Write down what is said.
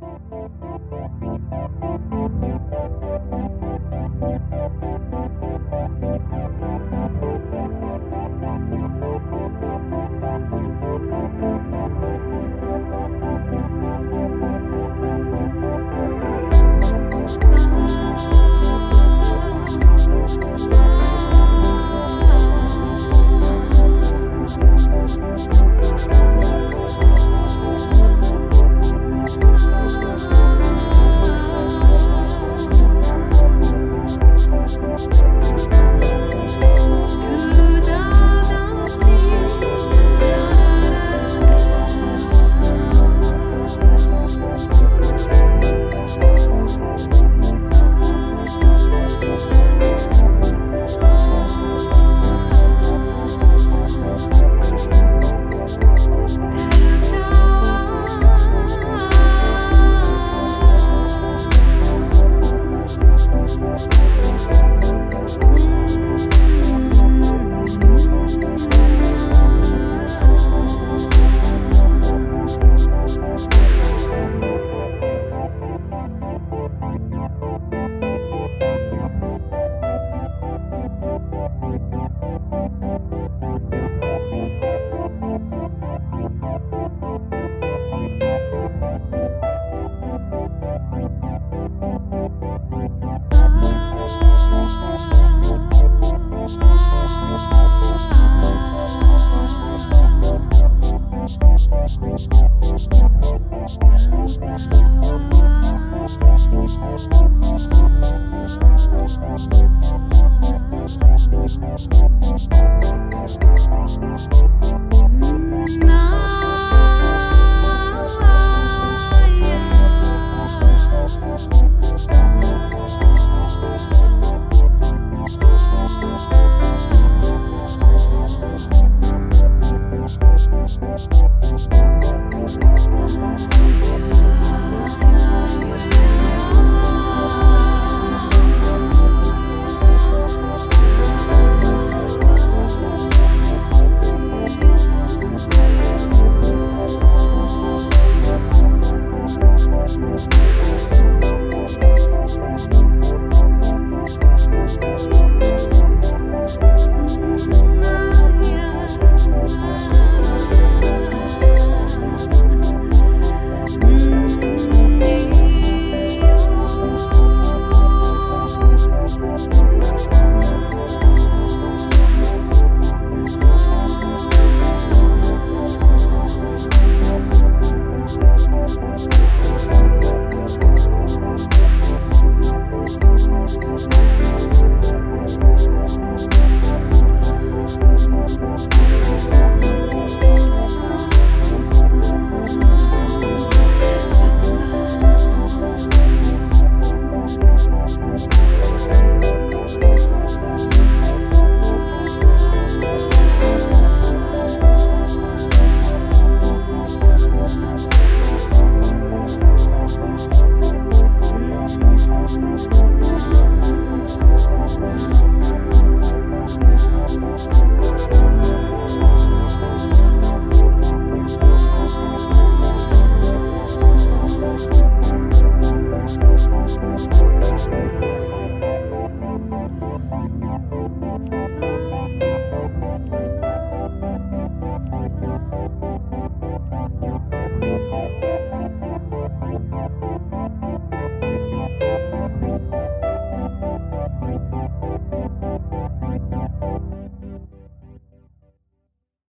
Thank you. Thank